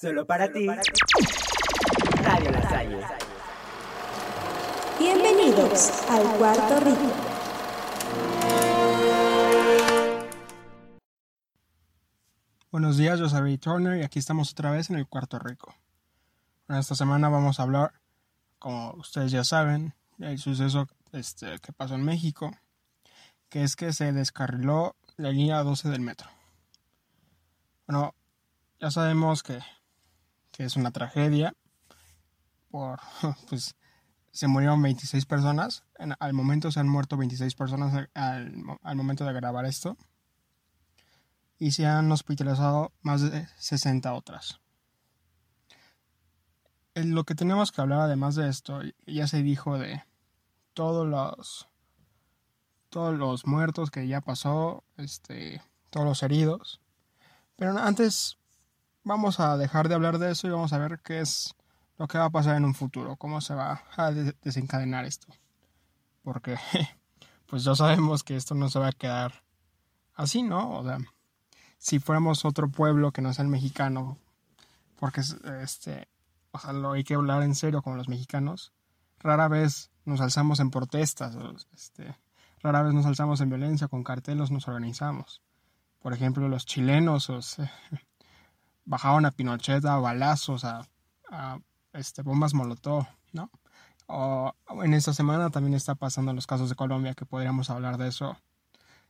Solo para ti. Radio. Bienvenidos al Cuarto Rico. Buenos días, yo soy Ray Turner y aquí estamos otra vez en el Cuarto Rico. Esta semana vamos a hablar, como ustedes ya saben, del suceso este, que pasó en México, que es que se descarriló la línea 12 del metro. Bueno, ya sabemos que, que es una tragedia, por, pues se murieron 26 personas, en, al momento se han muerto 26 personas al, al momento de grabar esto y se han hospitalizado más de 60 otras. Lo que tenemos que hablar además de esto, ya se dijo de todos los todos los muertos que ya pasó, este, todos los heridos. Pero antes vamos a dejar de hablar de eso y vamos a ver qué es lo que va a pasar en un futuro, cómo se va a desencadenar esto. Porque pues ya sabemos que esto no se va a quedar así, ¿no? O sea, si fuéramos otro pueblo que no sea el mexicano, porque este, o sea, lo hay que hablar en serio con los mexicanos, rara vez nos alzamos en protestas, este, rara vez nos alzamos en violencia, con cartelos nos organizamos. Por ejemplo, los chilenos o bajaron a Pinochet a balazos, a, este, bombas molotov, ¿no? O en esta semana también está pasando los casos de Colombia, que podríamos hablar de eso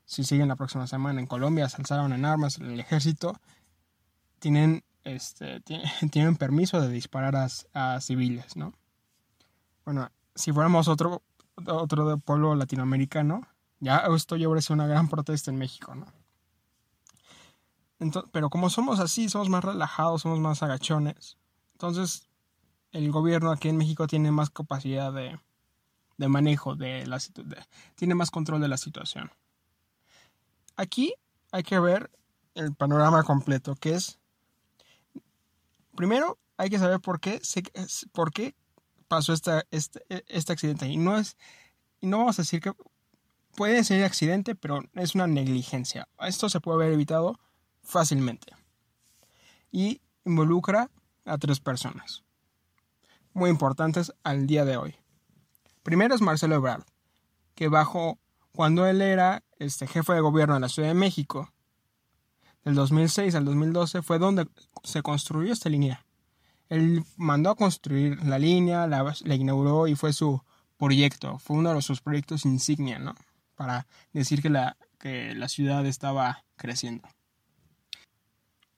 si siguen la próxima semana en Colombia, se alzaron en armas el ejército, tienen, este, tienen permiso de disparar a, civiles, ¿no? Bueno, si fuéramos otro, otro pueblo latinoamericano, ya esto ya sido una gran protesta en México, ¿no? Pero como somos así, somos más relajados, somos más agachones, entonces el gobierno aquí en México tiene más capacidad de, de manejo de la tiene más control de la situación. Aquí hay que ver el panorama completo, que es, primero hay que saber por qué, por qué pasó esta, este, este accidente. Y no, es, y no vamos a decir que puede ser accidente, pero es una negligencia. Esto se puede haber evitado fácilmente. Y involucra a tres personas muy importantes al día de hoy. Primero es Marcelo Ebrard, que bajo cuando él era este, jefe de gobierno de la Ciudad de México, del 2006 al 2012, fue donde se construyó esta línea. Él mandó a construir la línea, la, inauguró y fue su proyecto, fue uno de sus proyectos insignia, ¿no? Para decir que la, que la ciudad estaba creciendo.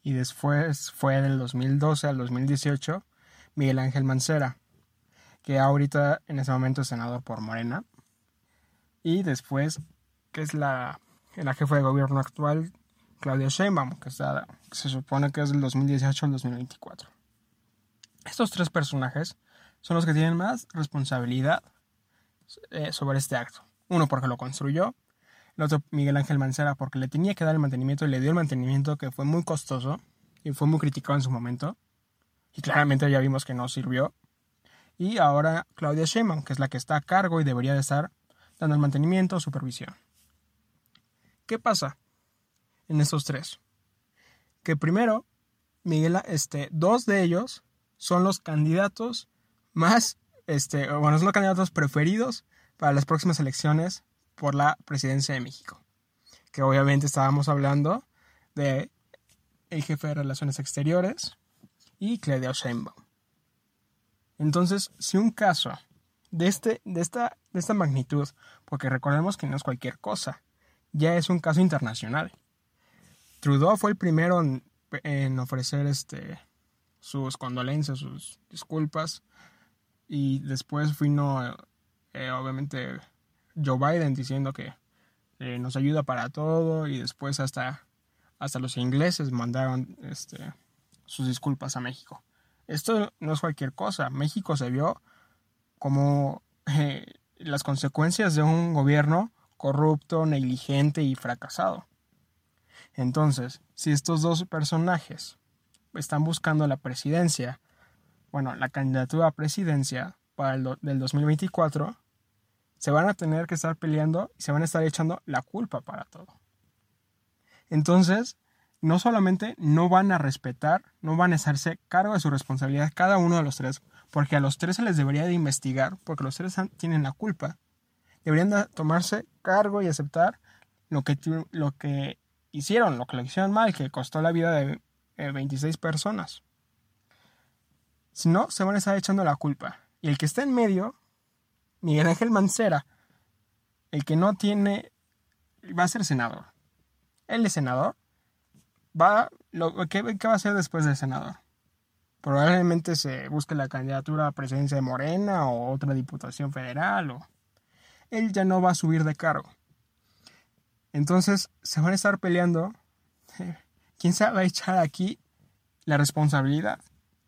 Y después fue del 2012 al 2018 Miguel Ángel Mancera, que ahorita en ese momento es senador por Morena, y después, que es la, la jefa de gobierno actual, Claudia Sheinbaum, que, está, se supone que es del 2018 al 2024. Estos tres personajes son los que tienen más responsabilidad eh, sobre este acto. Uno porque lo construyó, el otro Miguel Ángel Mancera porque le tenía que dar el mantenimiento y le dio el mantenimiento que fue muy costoso y fue muy criticado en su momento. Y claramente ya vimos que no sirvió. Y ahora Claudia Sheinbaum, que es la que está a cargo y debería de estar dando el mantenimiento supervisión. ¿Qué pasa en estos tres? Que primero, Miguel, este, dos de ellos son los candidatos más, este, bueno, son los candidatos preferidos para las próximas elecciones por la presidencia de México. Que obviamente estábamos hablando de el jefe de Relaciones Exteriores y Claudia Sheinbaum. Entonces, si un caso de, este, de, esta, de esta magnitud, porque recordemos que no es cualquier cosa, ya es un caso internacional. Trudeau fue el primero en, ofrecer este, sus condolencias, sus disculpas, y después vino, eh, obviamente, Joe Biden diciendo que eh, nos ayuda para todo, y después hasta, hasta los ingleses mandaron este, sus disculpas a México. Esto no es cualquier cosa. México se vio como eh, las consecuencias de un gobierno corrupto, negligente y fracasado. Entonces, si estos dos personajes están buscando la presidencia, bueno, la candidatura a presidencia para el del 2024, se van a tener que estar peleando y se van a estar echando la culpa para todo. Entonces, no solamente no van a respetar, no van a hacerse cargo de su responsabilidad cada uno de los tres, porque a los tres se les debería de investigar, porque los tres tienen la culpa. Deberían de tomarse cargo y aceptar lo que, lo que hicieron, lo que lo hicieron mal, que costó la vida de 26 personas. Si no, se van a estar echando la culpa. Y el que está en medio, Miguel Ángel Mancera, el que no tiene, va a ser senador. Él es senador. Va, lo, ¿qué, va a hacer después de senador? Probablemente se busque la candidatura a presidencia de Morena o otra diputación federal. O... Él ya no va a subir de cargo. Entonces se van a estar peleando. ¿Quién se va a echar aquí la responsabilidad?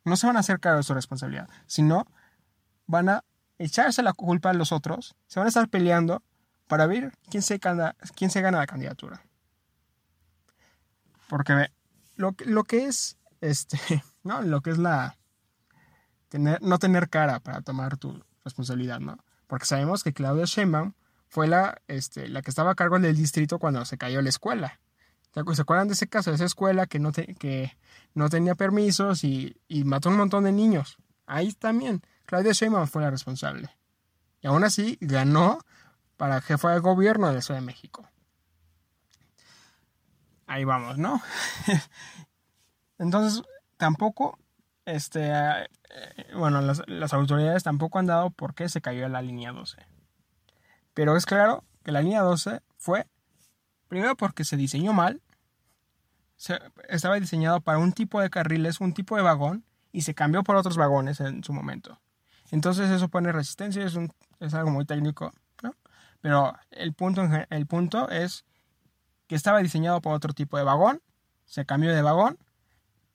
No se van a hacer cargo de su responsabilidad, sino van a echarse la culpa a los otros, se van a estar peleando para ver quién se gana, quién se gana la candidatura. Porque lo, lo que es, este, ¿no? Lo que es la, tener, no tener cara para tomar tu responsabilidad, ¿no? Porque sabemos que Claudia Sheinbaum fue la, este, la que estaba a cargo del distrito cuando se cayó la escuela. ¿Se acuerdan de ese caso, de esa escuela que no, que no tenía permisos y, y mató un montón de niños? Ahí también, Claudia Sheinbaum fue la responsable. Y aún así ganó para jefa de gobierno de la Ciudad de México. Ahí vamos, ¿no? Entonces, tampoco, este, eh, bueno, las, las, autoridades tampoco han dado por qué se cayó la línea 12. Pero es claro que la línea 12 fue, primero porque se diseñó mal, estaba diseñado para un tipo de carriles, un tipo de vagón, y se cambió por otros vagones en su momento. Entonces eso pone resistencia, es, algo muy técnico, ¿no? Pero el punto, el punto es que estaba diseñado para otro tipo de vagón, se cambió de vagón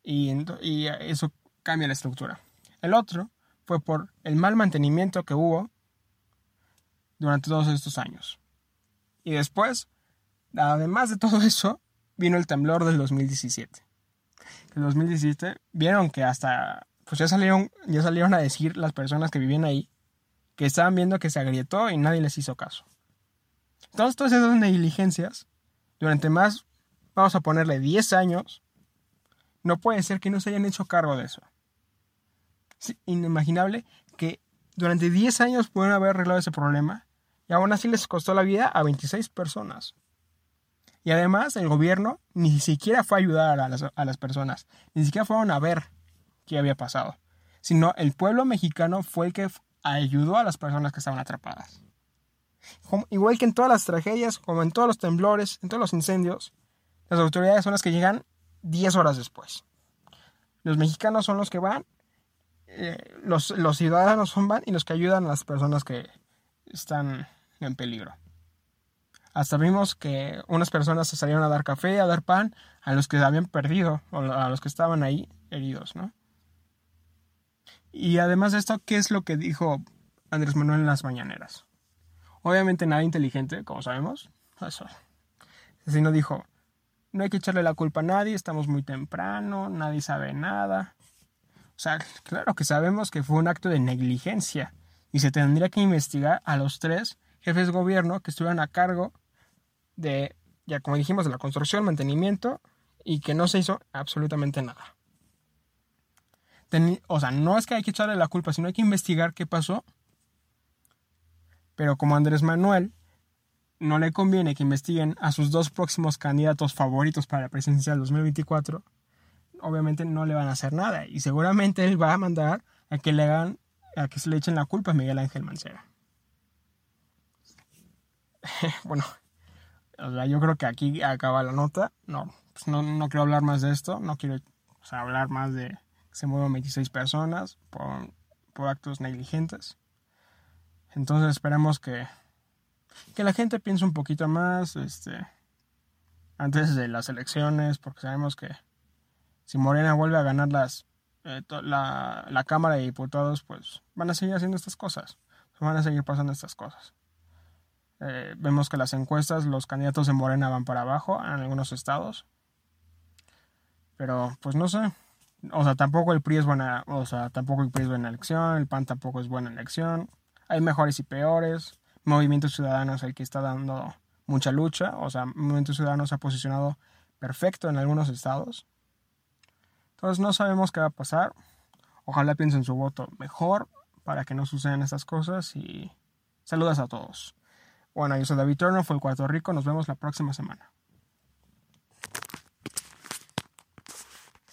y, eso cambia la estructura. El otro fue por el mal mantenimiento que hubo durante todos estos años. Y después, además de todo eso, vino el temblor del 2017. El 2017 vieron que hasta, pues ya salieron, ya salieron a decir las personas que vivían ahí que estaban viendo que se agrietó y nadie les hizo caso. Entonces, todas esas negligencias, durante más, vamos a ponerle 10 años, no puede ser que no se hayan hecho cargo de eso. Es inimaginable que durante 10 años pudieron haber arreglado ese problema y aún así les costó la vida a 26 personas. Y además el gobierno ni siquiera fue a ayudar a las, personas, ni siquiera fueron a ver qué había pasado, sino el pueblo mexicano fue el que ayudó a las personas que estaban atrapadas. igual que en todas las tragedias, como en todos los temblores, en todos los incendios, las autoridades son las que llegan 10 horas después. Los mexicanos son los que van, eh, los, los ciudadanos son van y los que ayudan a las personas que están en peligro. Hasta vimos que unas personas se salieron a dar café, a dar pan a los que habían perdido o a los que estaban ahí heridos, ¿no? Y además de esto, ¿qué es lo que dijo Andrés Manuel en las mañaneras? Obviamente nada inteligente, como sabemos. Eso. no dijo, no hay que echarle la culpa a nadie, estamos muy temprano, nadie sabe nada. O sea, claro que sabemos que fue un acto de negligencia y se tendría que investigar a los tres jefes de gobierno que estuvieran a cargo de, ya como dijimos, de la construcción, mantenimiento y que no se hizo absolutamente nada. O sea, no es que hay que echarle la culpa, sino hay que investigar qué pasó. Pero como Andrés Manuel no le conviene que investiguen a sus dos próximos candidatos favoritos para la presidencia del 2024, obviamente no le van a hacer nada. Y seguramente él va a mandar a que le a que se le echen la culpa a Miguel Ángel Mancera. bueno, yo creo que aquí acaba la nota. No, pues no, no quiero hablar más de esto. No quiero hablar más de se mueven 26 personas por, por actos negligentes. Entonces esperemos que, que la gente piense un poquito más este, antes de las elecciones, porque sabemos que si Morena vuelve a ganar las, eh, la, la Cámara de Diputados, pues van a seguir haciendo estas cosas. Van a seguir pasando estas cosas. Eh, vemos que las encuestas, los candidatos de Morena van para abajo en algunos estados. Pero, pues no sé. O sea, tampoco el PRI es buena, o sea, tampoco el PRI es buena elección, el PAN tampoco es buena elección. Hay mejores y peores. Movimiento Ciudadano es el que está dando mucha lucha. O sea, Movimiento Ciudadano se ha posicionado perfecto en algunos estados. Entonces no sabemos qué va a pasar. Ojalá piensen su voto mejor para que no sucedan estas cosas y saludas a todos. Bueno, yo soy David Turner, fue el Puerto Rico, nos vemos la próxima semana.